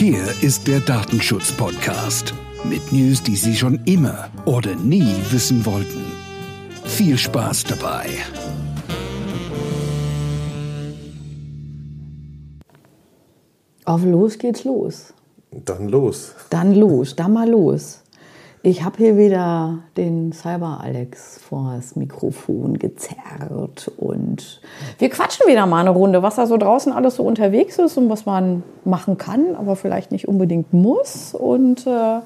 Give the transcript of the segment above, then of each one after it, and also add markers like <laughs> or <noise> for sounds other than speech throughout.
Hier ist der Datenschutz-Podcast mit News, die Sie schon immer oder nie wissen wollten. Viel Spaß dabei. Auf los geht's los. Dann los. Dann los, dann mal los. Ich habe hier wieder den Cyber-Alex vor das Mikrofon gezerrt und wir quatschen wieder mal eine Runde, was da so draußen alles so unterwegs ist und was man machen kann, aber vielleicht nicht unbedingt muss. Und äh,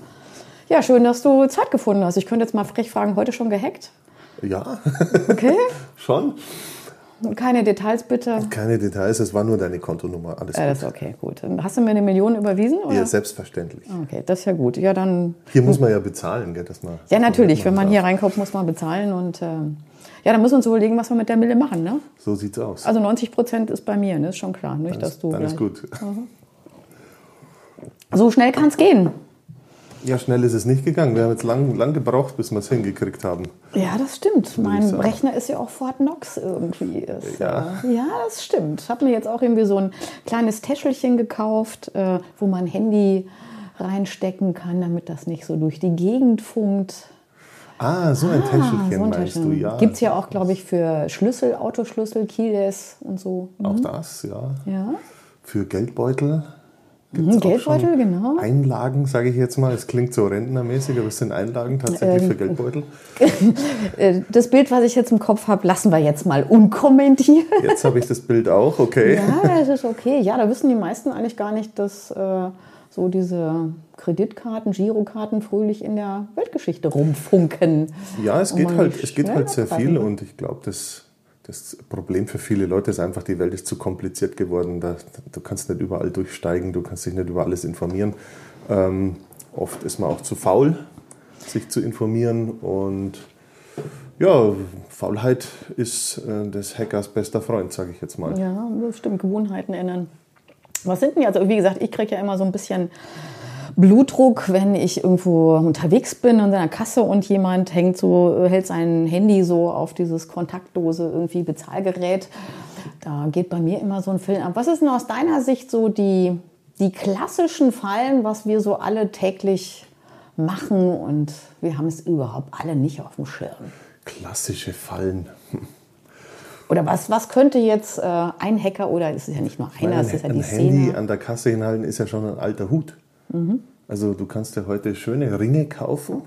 ja, schön, dass du Zeit gefunden hast. Ich könnte jetzt mal frech fragen, heute schon gehackt? Ja. Okay. <laughs> Schon? Keine Details bitte. Keine Details, es war nur deine Kontonummer. Alles Ja, gut. das ist okay, gut. Dann Hast du mir eine Million überwiesen? Oder? Ja, selbstverständlich. Okay, das ist ja gut. Ja, dann. Hier muss man ja bezahlen, gell, dass man. Ja, natürlich. Wenn man darf. hier reinkommt, muss man bezahlen. Und äh, ja, dann müssen wir uns überlegen, was wir mit der Mille machen. Ne? So sieht's aus. Also 90 Prozent ist bei mir, ne? ist schon klar. Nicht, dann dass ist, du dann ist gut. So schnell kann es gehen. Ja, schnell ist es nicht gegangen. Wir haben jetzt lang, lang gebraucht, bis wir es hingekriegt haben. Ja, das stimmt. Mein. Rechner ist ja auch Fort Knox irgendwie. Ist, Ja. Äh, ja, das stimmt. Ich habe mir jetzt auch irgendwie so ein kleines Täschelchen gekauft, äh, wo man Handy reinstecken kann, damit das nicht so durch die Gegend funkt. Ah, so ein Täschelchen so ein meinst Täschchen. du, ja. Gibt es ja auch, glaube ich, für Schlüssel, Autoschlüssel, Keyless und so. Auch das, ja. Ja. Für Geldbeutel. Mhm, gibt's auch Geldbeutel, genau. Einlagen, sage ich jetzt mal. Es klingt so rentnermäßig, aber es sind Einlagen tatsächlich Ähm, für Geldbeutel. <laughs> Äh, Das Bild, was ich jetzt im Kopf habe, lassen wir jetzt mal unkommentiert. Jetzt habe ich das Bild auch, okay. Ja, das ist okay. Ja, da wissen die meisten eigentlich gar nicht, dass äh, so diese Kreditkarten, Girokarten fröhlich in der Weltgeschichte rumfunken. Ja, es geht halt, es geht halt sehr viel und ich glaube, das, das Problem für viele Leute ist einfach, die Welt ist zu kompliziert geworden. Da, du kannst nicht überall durchsteigen, du kannst dich nicht über alles informieren. Ähm, oft ist man auch zu faul, sich zu informieren und ja, Faulheit ist äh, des Hackers bester Freund, sage ich jetzt mal. Ja, stimmt. Gewohnheiten ändern. Was sind denn jetzt? Also wie gesagt, ich kriege ja immer so ein bisschen Blutdruck, wenn ich irgendwo unterwegs bin an seiner Kasse und jemand hängt so, hält sein Handy so auf dieses kontaktlose irgendwie Bezahlgerät. Da geht bei mir immer so ein Film ab. Was ist denn aus deiner Sicht so die, die klassischen Fallen, was wir so alle täglich machen und wir haben es überhaupt alle nicht auf dem Schirm? Klassische Fallen. Oder was, was könnte jetzt äh, ein Hacker oder es ist ja nicht nur einer, es Ein, ist ja ein die Handy Szene. an der Kasse hinhalten ist ja schon ein alter Hut. Also du kannst dir heute schöne Ringe kaufen,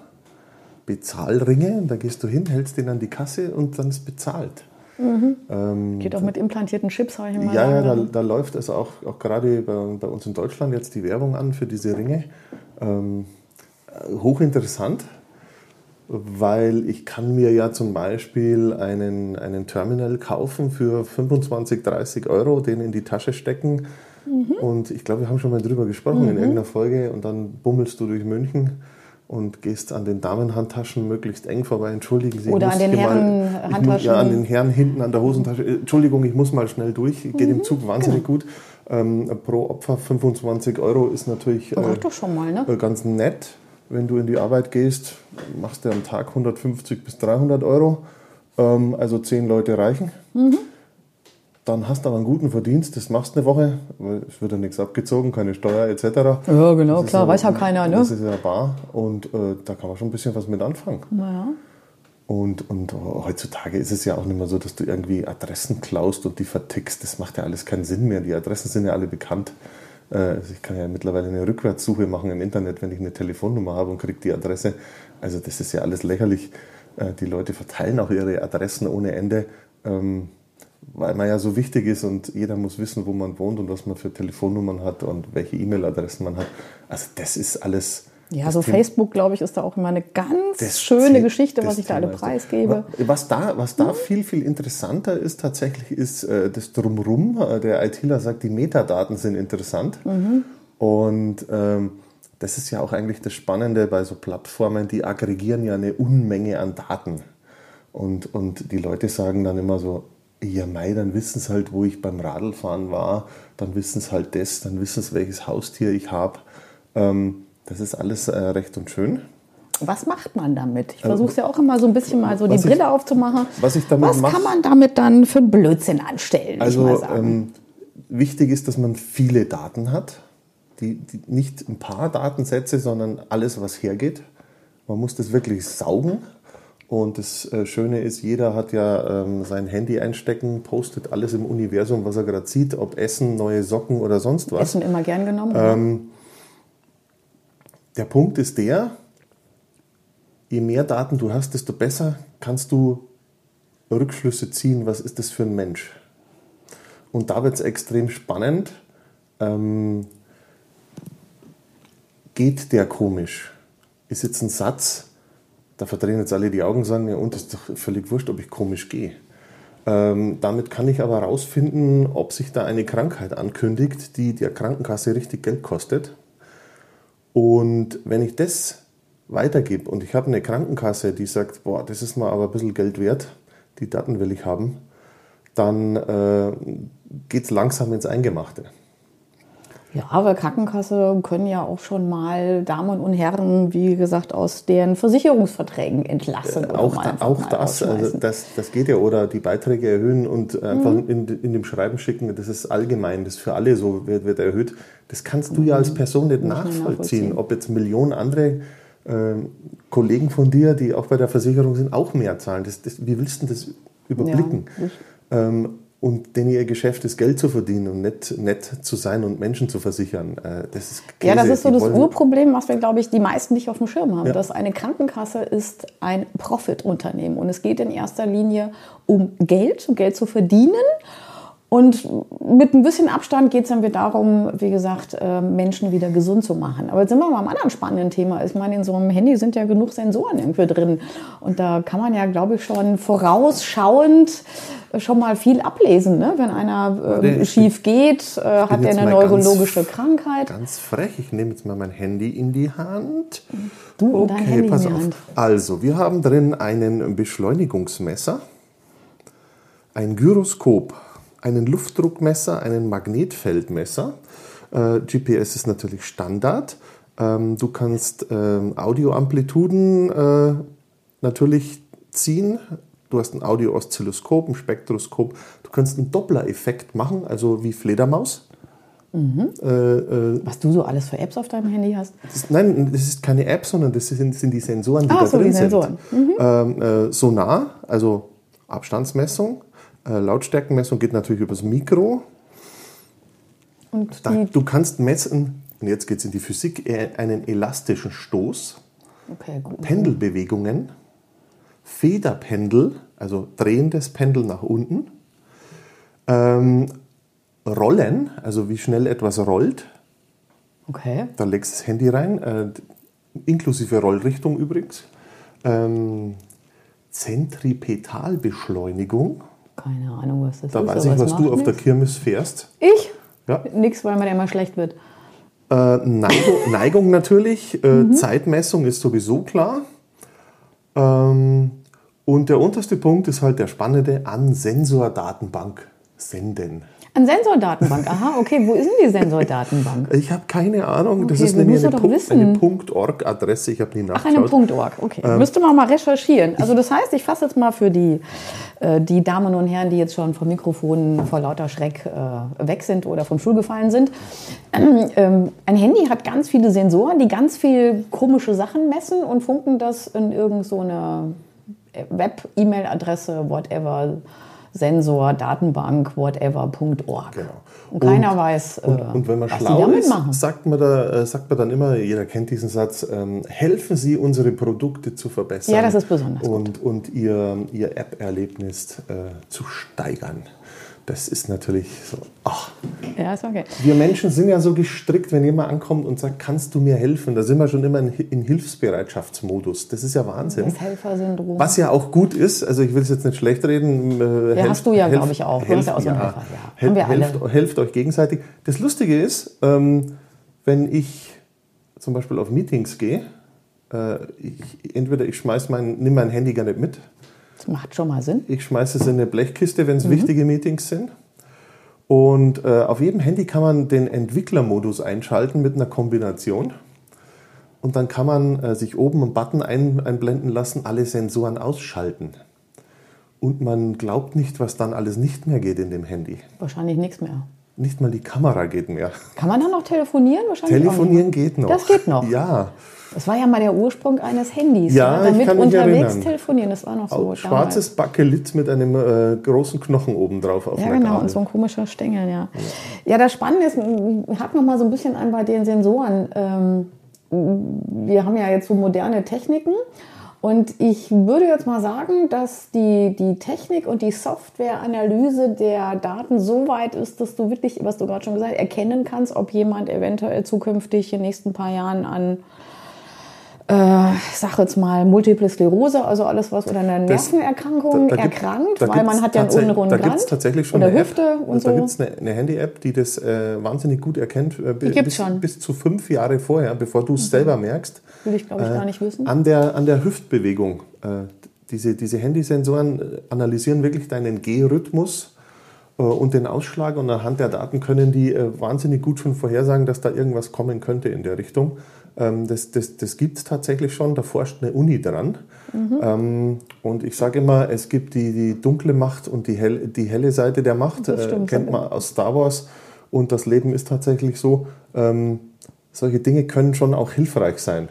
Bezahlringe, da gehst du hin, hältst den an die Kasse und dann ist bezahlt. Geht auch mit implantierten Chips, habe ich mal Ja, ja, da, da läuft es auch, auch gerade bei, bei uns in Deutschland jetzt die Werbung an für diese Ringe. Ähm, äh, hochinteressant, weil ich kann mir ja zum Beispiel einen, einen Terminal kaufen für 25, 30 Euro, den in die Tasche stecken. Und ich glaube, wir haben schon mal drüber gesprochen in irgendeiner Folge. Und dann bummelst du durch München und gehst an den Damenhandtaschen möglichst eng vorbei. Entschuldigen Sie, ich Oder muss an den Herrenhandtaschen. Ja, an den Herren hinten an der Hosentasche. Äh, Entschuldigung, ich muss mal schnell durch. Geht Mhm. im Zug wahnsinnig gut. Ähm, pro Opfer 25 Euro ist natürlich äh, doch schon mal, ne? äh, ganz nett. Wenn du in die Arbeit gehst, machst du am Tag 150 bis 300 Euro. Ähm, also 10 Leute reichen. Mhm. Dann hast du aber einen guten Verdienst, das machst du eine Woche, weil es wird ja nichts abgezogen, keine Steuer etc. Ja, genau, klar, weiß ja keiner, ne? Das ist ja bar und äh, da kann man schon ein bisschen was mit anfangen. Naja. Und, und heutzutage ist es ja auch nicht mehr so, dass du irgendwie Adressen klaust und die vertickst. Das macht ja alles keinen Sinn mehr. Die Adressen sind ja alle bekannt. Äh, Also ich kann ja mittlerweile eine Rückwärtssuche machen im Internet, wenn ich eine Telefonnummer habe und kriege die Adresse. Also das ist ja alles lächerlich. Äh, Die Leute verteilen auch ihre Adressen ohne Ende, ähm, weil man ja so wichtig ist und jeder muss wissen, wo man wohnt und was man für Telefonnummern hat und welche E-Mail-Adressen man hat. Also das ist alles... Ja, so Thema- Facebook, glaube ich, ist da auch immer eine ganz das schöne The- Geschichte, was ich da alle Thema preisgebe. Was da, was da viel, viel interessanter ist tatsächlich, ist äh, das Drumrum. Äh, Der ITler sagt, die Metadaten sind interessant. Und ähm, das ist ja auch eigentlich das Spannende bei so Plattformen, die aggregieren ja eine Unmenge an Daten. Und, und die Leute sagen dann immer so, ja mei, dann wissen sie halt, wo ich beim Radlfahren war, dann wissen sie halt das, dann wissen sie, welches Haustier ich habe. Ähm, das ist alles äh, recht und schön. Was macht man damit? Ich versuche es ja auch immer so ein bisschen mal so die was ich- Brille aufzumachen. was ich damit was mach- kann man damit dann für einen Blödsinn anstellen? Also ähm, wichtig ist, dass man viele Daten hat. die, die, nicht ein paar Datensätze, sondern alles, was hergeht. Man muss das wirklich saugen. Und das äh, Schöne ist, jeder hat ja ähm, sein Handy einstecken, postet alles im Universum, was er gerade sieht, ob Essen, neue Socken oder sonst was. Essen immer gern genommen. Ähm, der Punkt ist der, je mehr Daten du hast, desto besser kannst du Rückschlüsse ziehen, was ist das für ein Mensch. Und da wird es extrem spannend. Ähm, geht der komisch? Ist jetzt ein Satz, da verdrehen jetzt alle die Augen und sagen, ja, und ist doch völlig wurscht, ob ich komisch gehe. Ähm, damit kann ich aber herausfinden, ob sich da eine Krankheit ankündigt, die der Krankenkasse richtig Geld kostet. Und wenn ich das weitergebe und ich habe eine Krankenkasse, die sagt, boah, das ist mal aber ein bisschen Geld wert, die Daten will ich haben, dann äh, geht es langsam ins Eingemachte. Ja, aber Krankenkasse können ja auch schon mal Damen und Herren, wie gesagt, aus deren Versicherungsverträgen entlassen. Äh, auch, da, auch das, also das, das geht ja. Oder die Beiträge erhöhen und einfach mhm. in, in dem Schreiben schicken, das ist allgemein, das für alle so wird, wird erhöht. Das kannst du mhm. ja als Person nicht nachvollziehen, nachvollziehen, ob jetzt Millionen andere äh, Kollegen von dir, die auch bei der Versicherung sind, auch mehr zahlen. Das, das, wie willst du das überblicken? Ja, ähm, und denn ihr Geschäft ist, Geld zu verdienen und nicht nett zu sein und Menschen zu versichern. Äh, das ist Käse. Ja, das ist so das Urproblem, was wir, glaube ich, die meisten nicht auf dem Schirm haben. Ja. Dass eine Krankenkasse ist ein Profitunternehmen und es geht in erster Linie um Geld, um Geld zu verdienen. Und mit ein bisschen Abstand geht es dann wieder darum, wie gesagt, äh, Menschen wieder gesund zu machen. Aber jetzt sind wir mal am anderen spannenden Thema. Ich meine, in so einem Handy sind ja genug Sensoren irgendwie drin. Und da kann man ja, glaube ich, schon vorausschauend schon mal viel ablesen. Ne? Wenn einer äh, schief geht, äh, hat er eine neurologische ganz, Krankheit. Ganz frech. Ich nehme jetzt mal mein Handy in die Hand. Du okay, dein Handy pass in die auf. Hand. Also, wir haben drin einen Beschleunigungsmesser, ein Gyroskop einen Luftdruckmesser, einen Magnetfeldmesser. Äh, GPS ist natürlich Standard. Ähm, du kannst ähm, Audioamplituden äh, natürlich ziehen. Du hast ein Audio-Oszilloskop, ein Spektroskop. Du kannst einen Doppler-Effekt machen, also wie Fledermaus. Mhm. Äh, äh, Was du so alles für Apps auf deinem Handy hast? Das, nein, das ist keine App, sondern das sind, sind die Sensoren, die ah, da so, drin die Sensoren. sind. Mhm. Ähm, äh, Sonar, also Abstandsmessung, äh, Lautstärkenmessung geht natürlich übers Mikro. Und da, du kannst messen, und jetzt geht es in die Physik, äh, einen elastischen Stoß, okay, Pendelbewegungen, Federpendel, also drehendes Pendel nach unten, ähm, Rollen, also wie schnell etwas rollt. Okay. Da legst du das Handy rein, äh, inklusive Rollrichtung übrigens. Ähm, Zentripetalbeschleunigung. Keine Ahnung, was das da ist. Da weiß ich, was du auf der Kirmes fährst. Ich? Ja. Nix, weil mir immer schlecht wird. Äh, Neigung, <laughs> Neigung, natürlich, äh, mhm. Zeitmessung ist sowieso klar. Ähm, und der unterste Punkt ist halt der spannende an Sensordatenbank senden. An Sensordatenbank, aha, okay. Wo ist denn die Sensordatenbank? Ich habe keine Ahnung. Okay, das ist nämlich eine, Punkt, eine .org-Adresse. Ich habe nie nachgeschaut. Ach, eine .org, okay. Ähm, Müsste man mal recherchieren. Also das heißt, ich fasse jetzt mal für die, äh, die Damen und Herren, die jetzt schon vom Mikrofon vor lauter Schreck äh, weg sind oder vom Stuhl gefallen sind. Ähm, ein Handy hat ganz viele Sensoren, die ganz viel komische Sachen messen und funken das in irgendeine so Web-E-Mail-Adresse, whatever Sensor, Datenbank, whatever.org. Genau. Und keiner und, weiß, und, äh, und, wenn man was schlau ist, sagt man, da, äh, sagt man dann immer, jeder kennt diesen Satz, ähm, helfen Sie, unsere Produkte zu verbessern. Ja, das ist besonders und, gut. Und Ihr, ihr App-Erlebnis äh, zu steigern. Das ist natürlich so, ach. Ja, ist okay. Wir Menschen sind ja so gestrickt, wenn jemand ankommt und sagt, kannst du mir helfen? Da sind wir schon immer in, Hilfsbereitschaftsmodus. Das ist ja Wahnsinn. Das Helfersyndrom. Was ja auch gut ist, also ich will es jetzt nicht schlecht reden. Äh, ja, helft, hast du ja, glaube ich, auch. Du helft, hast ja auch Helfer. Ja. Hel helft, helft, euch gegenseitig. Das Lustige ist, ähm, wenn ich zum Beispiel auf Meetings gehe, äh, ich, entweder ich schmeiß mein, nimm mein Handy gar nicht mit, macht schon mal Sinn. Ich schmeiße es in eine Blechkiste, wenn es mhm. wichtige Meetings sind. Und äh, auf jedem Handy kann man den Entwicklermodus einschalten mit einer Kombination. Und dann kann man äh, sich oben einen Button ein, einblenden lassen, alle Sensoren ausschalten. Und man glaubt nicht, was dann alles nicht mehr geht in dem Handy. Wahrscheinlich nichts mehr. Nicht mal die Kamera geht mehr. Kann man dann noch telefonieren? Wahrscheinlich Telefonieren geht noch. Das geht noch. Ja. Das war ja mal der Ursprung eines Handys. Ja, ne? ich damit mich unterwegs erinnern. telefonieren, das war noch so. Schwarzes Bakelit mit einem äh, großen Knochen oben drauf auf Ja, genau, Gabel. und so ein komischer Stängel, ja. Ja, das Spannende ist, hakt noch mal so ein bisschen an bei den Sensoren. Ähm, wir haben ja jetzt so moderne Techniken und ich würde jetzt mal sagen, dass die, die Technik und die Softwareanalyse der Daten so weit ist, dass du wirklich, was du gerade schon gesagt hast, erkennen kannst, ob jemand eventuell zukünftig in den nächsten paar Jahren an äh, ich sage jetzt mal Multiple Sklerose, also alles was oder eine Das- Nervenerkrankung da- da erkrankt, da weil man hat ja einen unrunden Da gibt es tatsächlich schon eine Hüfte App. und da so. gibt es eine, eine Handy-App, die das äh, wahnsinnig gut erkennt, äh, gibt's bis, schon. Mhm. bis zu fünf Jahre vorher, bevor du es selber merkst. Will ich, glaube ich, gar nicht wissen. An der, an der Hüftbewegung. Äh, diese, diese Handysensoren äh, analysieren wirklich deinen Gehrhythmus äh, und den Ausschlag und anhand der Daten können die äh, wahnsinnig gut schon vorhersagen, dass da irgendwas kommen könnte in der Richtung. Ähm, das das, das gibt es tatsächlich schon, da forscht eine Uni dran. Mhm. Ähm, und ich sage immer, es gibt die, die dunkle Macht und die, hell, die helle Seite der Macht, Das äh, kennt man aus Star Wars. Und das Leben ist tatsächlich so, ähm, solche Dinge können schon auch hilfreich sein.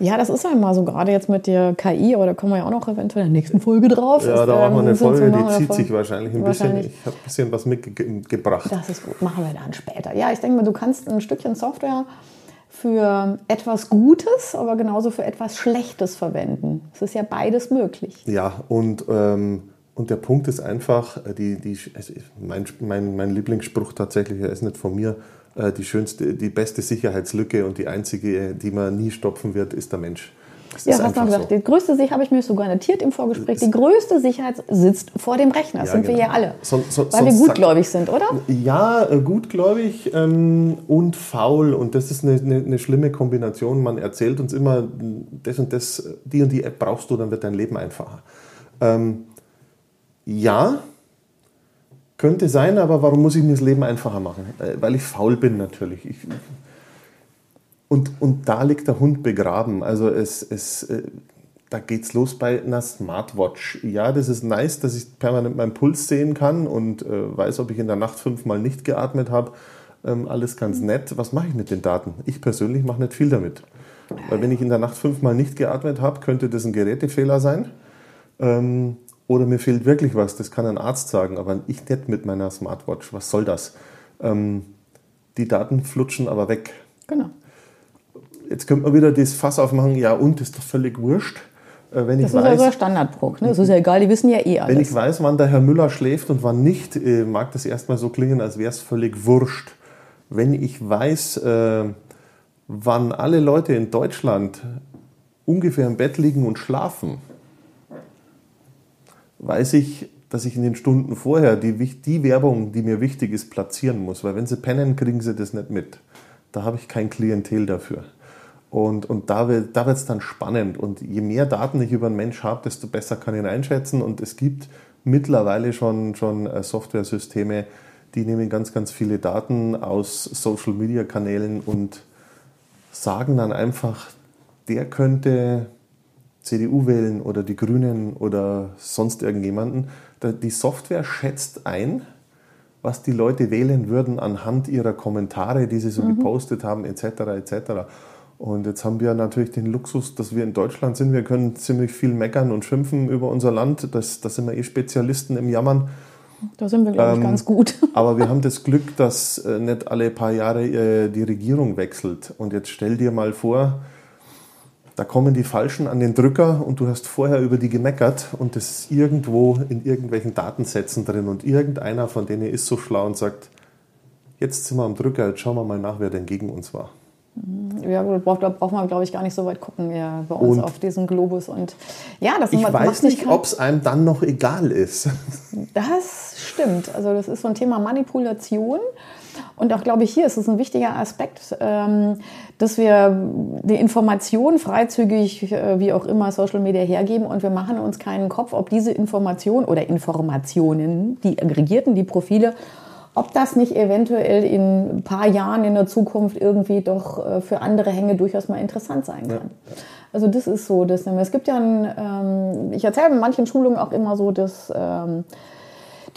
Ja, das ist ja immer so, gerade jetzt mit der KI, aber da kommen wir ja auch noch eventuell in der nächsten Folge drauf. Ja, da machen wir eine Folge, die zieht sich wahrscheinlich ein Wahrscheinlich. bisschen. Ich habe ein bisschen was mitgebracht. Das ist gut, machen wir dann später. Ja, ich denke mal, du kannst ein Stückchen Software für etwas Gutes, aber genauso für etwas Schlechtes verwenden. Es ist ja beides möglich. Ja, und, ähm, und der Punkt ist einfach, äh, die, die, also mein, mein, mein Lieblingsspruch tatsächlich, er ist nicht von mir, äh, die schönste, die beste Sicherheitslücke und die einzige, die man nie stopfen wird, ist der Mensch. Das Ja, hast du gesagt, so. die größte Sicherheit, habe ich mir sogar notiert im Vorgespräch, die größte Sicherheit sitzt vor dem Rechner. Das Ja, sind wir genau. ja alle. Son- son- weil wir gutgläubig sind, oder? Ja, äh, gutgläubig ähm, und faul. Und das ist eine, eine, eine schlimme Kombination. Man erzählt uns immer, das und das, die und die App brauchst du, dann wird dein Leben einfacher. Ähm, ja, könnte sein, aber warum muss ich mir das Leben einfacher machen? Äh, weil ich faul bin natürlich. Ich, und, und da liegt der Hund begraben. Also es, es, äh, da geht's los bei einer Smartwatch. Ja, das ist nice, dass ich permanent meinen Puls sehen kann und äh, weiß, ob ich in der Nacht fünfmal nicht geatmet habe. Ähm, alles ganz nett. Was mache ich mit den Daten? Ich persönlich mache nicht viel damit. Weil wenn ich in der Nacht fünfmal nicht geatmet habe, könnte das ein Gerätefehler sein. Ähm, oder mir fehlt wirklich was. Das kann ein Arzt sagen, aber ich nicht mit meiner Smartwatch. Was soll das? Ähm, die Daten flutschen aber weg. Genau. Jetzt könnte man wieder das Fass aufmachen, ja und, ist doch völlig wurscht. Äh, Wenn ich, Das ist ja so weiß, Standardbruch. Ne? Das ist ja egal, die wissen ja eh wenn alles. ich weiß, wann der Herr Müller schläft und wann nicht, äh, mag das erstmal so klingen, als wäre es völlig wurscht. Wenn ich weiß, äh, wann alle Leute in Deutschland ungefähr im Bett liegen und schlafen, weiß ich, dass ich in den Stunden vorher die, die Werbung, die mir wichtig ist, platzieren muss. Weil wenn sie pennen, kriegen sie das nicht mit. Da habe ich kein Klientel dafür. Und, und da wird da wird's dann spannend. Und je mehr Daten ich über einen Mensch habe, desto besser kann ich ihn einschätzen. Und es gibt mittlerweile schon, schon äh, Softwaresysteme, die nehmen ganz, ganz viele Daten aus Social-Media-Kanälen und sagen dann einfach, der könnte CDU wählen oder die Grünen oder sonst irgendjemanden. Da- Die Software schätzt ein, was die Leute wählen würden anhand ihrer Kommentare, die sie so gepostet haben, etc. etc. Und jetzt haben wir natürlich den Luxus, dass wir in Deutschland sind. Wir können ziemlich viel meckern und schimpfen über unser Land. Das, das sind wir eh Spezialisten im Jammern. Da sind wir, glaube ich, Ähm, ganz gut. <laughs> Aber wir haben das Glück, dass äh, nicht alle paar Jahre äh, die Regierung wechselt. Und jetzt stell dir mal vor, da kommen die Falschen an den Drücker und du hast vorher über die gemeckert und das ist irgendwo in irgendwelchen Datensätzen drin und irgendeiner von denen ist so schlau und sagt, jetzt sind wir am Drücker, jetzt schauen wir mal nach, wer denn gegen uns war. Ja, gut, braucht, da braucht man, glaube ich, gar nicht so weit gucken ja, bei uns Und- auf diesem Globus. Und ja, das Ich weiß nicht nicht, ob es einem dann noch egal ist. Das stimmt. Also das ist so ein Thema Manipulation. Und auch, glaube ich, hier ist es ein wichtiger Aspekt, ähm, dass wir die Information freizügig, äh, wie auch immer, Social Media hergeben und wir machen uns keinen Kopf, ob diese Information oder Informationen, die aggregierten, die Profile, ob das nicht eventuell in ein paar Jahren in der Zukunft irgendwie doch äh, für andere Hänge durchaus mal interessant sein kann. Also das ist so. Das, es gibt ja, ein, ähm, ich erzähle in manchen Schulungen auch immer so, dass ähm,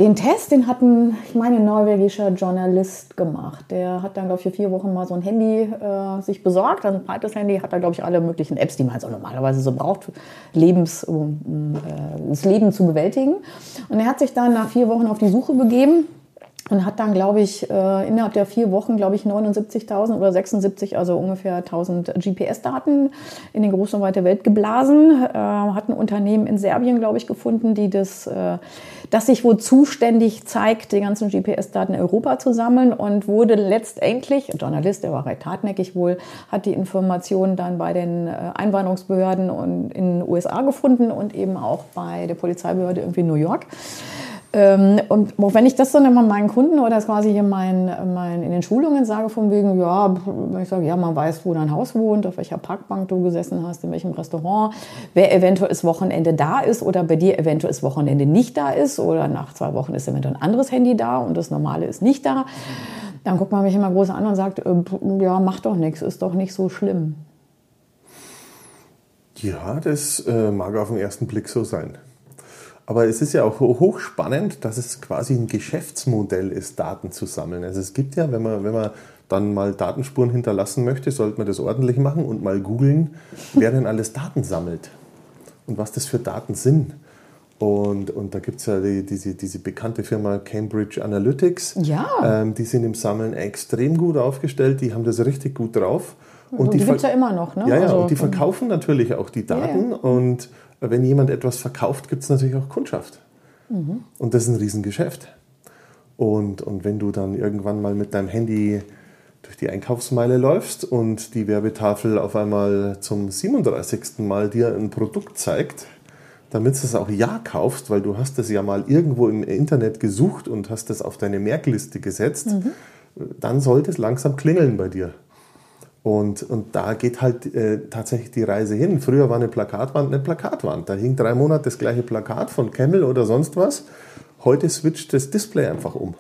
Den Test, den hat ein, ich meine, ein norwegischer Journalist gemacht. Der hat dann, glaube ich, für vier Wochen mal so ein Handy äh, sich besorgt. Also ein breites Handy, hat da, glaube ich, alle möglichen Apps, die man so normalerweise so braucht, Lebens, um äh, das Leben zu bewältigen. Und er hat sich dann nach vier Wochen auf die Suche begeben und hat dann, glaube ich, äh, innerhalb der vier Wochen, glaube ich, 79.000 oder 76, also ungefähr 1000 GPS-Daten in den großen und weite Welt geblasen. Äh, hat ein Unternehmen in Serbien, glaube ich, gefunden, die das, äh, das sich wohl zuständig zeigt, die ganzen GPS-Daten in Europa zu sammeln und wurde letztendlich, ein Journalist, der war recht hartnäckig wohl, hat die Informationen dann bei den Einwanderungsbehörden in den USA gefunden und eben auch bei der Polizeibehörde irgendwie in New York. Ähm, und wenn ich das dann immer meinen Kunden oder das quasi hier mein, mein, in den Schulungen sage, von wegen, ja, ich sage, ja, man weiß, wo dein Haus wohnt, auf welcher Parkbank du gesessen hast, in welchem Restaurant, wer eventuell das Wochenende da ist oder bei dir eventuell das Wochenende nicht da ist oder nach zwei Wochen ist eventuell ein anderes Handy da und das normale ist nicht da, dann guckt man mich immer groß an und sagt, äh, ja, mach doch nichts, ist doch nicht so schlimm. Ja, das äh, mag auf den ersten Blick so sein. Aber es ist ja auch hochspannend, dass es quasi ein Geschäftsmodell ist, Daten zu sammeln. Also es gibt ja, wenn man, wenn man dann mal Datenspuren hinterlassen möchte, sollte man das ordentlich machen und mal googeln, wer denn alles Daten sammelt und was das für Daten sind. Und, und da gibt es ja die, diese, diese bekannte Firma Cambridge Analytics. Ja. Ähm, die sind im Sammeln extrem gut aufgestellt, die haben das richtig gut drauf. Und, und die, die gibt es ja immer noch, ne? Ja, ja, also, und die verkaufen natürlich auch die Daten. Ja, ja. Und wenn jemand etwas verkauft, gibt es natürlich auch Kundschaft. Mhm. Und das ist ein Riesengeschäft. Und, und wenn du dann irgendwann mal mit deinem Handy durch die Einkaufsmeile läufst und die Werbetafel auf einmal zum 37. Mal dir ein Produkt zeigt, damit du es auch ja kaufst, weil du hast es ja mal irgendwo im Internet gesucht und hast es auf deine Merkliste gesetzt, mhm. dann sollte es langsam klingeln bei dir. Und, und da geht halt äh, tatsächlich die Reise hin. Früher war eine Plakatwand eine Plakatwand. Da hing drei Monate das gleiche Plakat von Camel oder sonst was. Heute switcht das Display einfach um.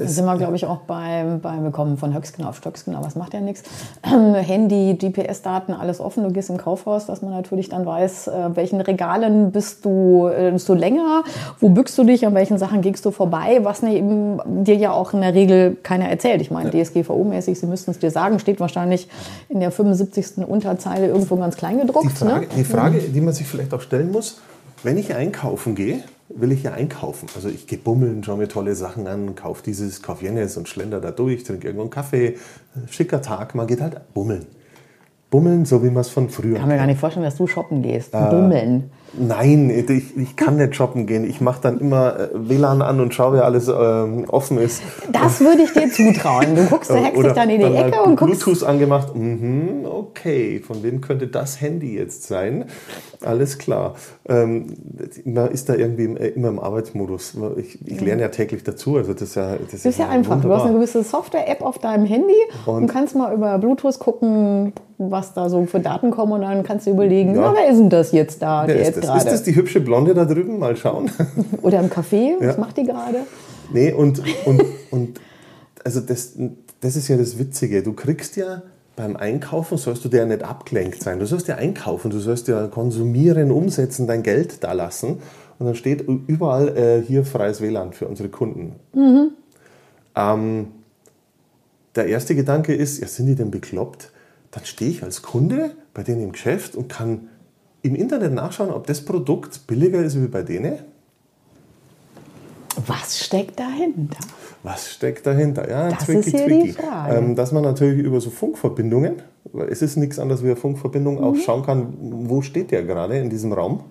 Da sind wir, glaube ich, auch beim, beim wir kommen von Höchstgen auf Stöcksken, aber es macht ja nichts. Handy, GPS-Daten, alles offen. Du gehst im Kaufhaus, dass man natürlich dann weiß, äh, welchen Regalen bist du, äh, bist du länger, wo bückst du dich, an welchen Sachen gehst du vorbei, was ne, eben dir ja auch in der Regel keiner erzählt. Ich meine, ja. DSGVO-mäßig, sie müssten es dir sagen, steht wahrscheinlich in der 75. Unterzeile irgendwo ganz klein gedruckt. Die Frage, ne? die, Frage die man sich vielleicht auch stellen muss, wenn ich einkaufen gehe, will ich ja einkaufen. Also ich gehe bummeln, schaue mir tolle Sachen an, kaufe dieses, kaufe jenes und schlender da durch, trinke irgendwo einen Kaffee. Schicker Tag, man geht halt bummeln. Bummeln, so wie man es von früher. Ich kann mir gar nicht vorstellen, dass du shoppen gehst. Äh, bummeln. Nein, ich, ich kann nicht shoppen gehen. Ich mache dann immer äh, WLAN an und schaue, wer alles ähm, offen ist. Das würde ich dir zutrauen. Du guckst, du hackst dich dann in die dann Ecke und guckst. Bluetooth angemacht. Mhm, okay, von wem könnte das Handy jetzt sein? Alles klar. Ähm, man ist da irgendwie immer im Arbeitsmodus. Ich, ich lerne ja täglich dazu. Also das ist ja, das das ist ja, einfach. Wunderbar. Du hast eine gewisse Software-App auf deinem Handy und, und kannst mal über Bluetooth gucken, was da so für Daten kommen und dann kannst du überlegen, ja. na, wer ist denn das jetzt da? Wer ist, das? ist das die hübsche Blonde da drüben? Mal schauen. <laughs> Oder im Café, ja. was macht die gerade? Nee, und, und, und also das, das ist ja das Witzige. Du kriegst ja beim Einkaufen sollst du dir ja nicht abgelenkt sein. Du sollst ja einkaufen, du sollst ja konsumieren, umsetzen, dein Geld da lassen. Und dann steht überall äh, hier freies WLAN für unsere Kunden. Mhm. Ähm, der erste Gedanke ist, ja, sind die denn bekloppt? dann stehe ich als Kunde bei denen im Geschäft und kann im Internet nachschauen, ob das Produkt billiger ist wie bei denen. Was steckt dahinter? Was steckt dahinter? Ja, das tricky, ist tricky. Die Frage. Ähm, dass man natürlich über so Funkverbindungen, weil es ist nichts anderes wie eine Funkverbindung, mhm. auch schauen kann, wo steht der gerade in diesem Raum?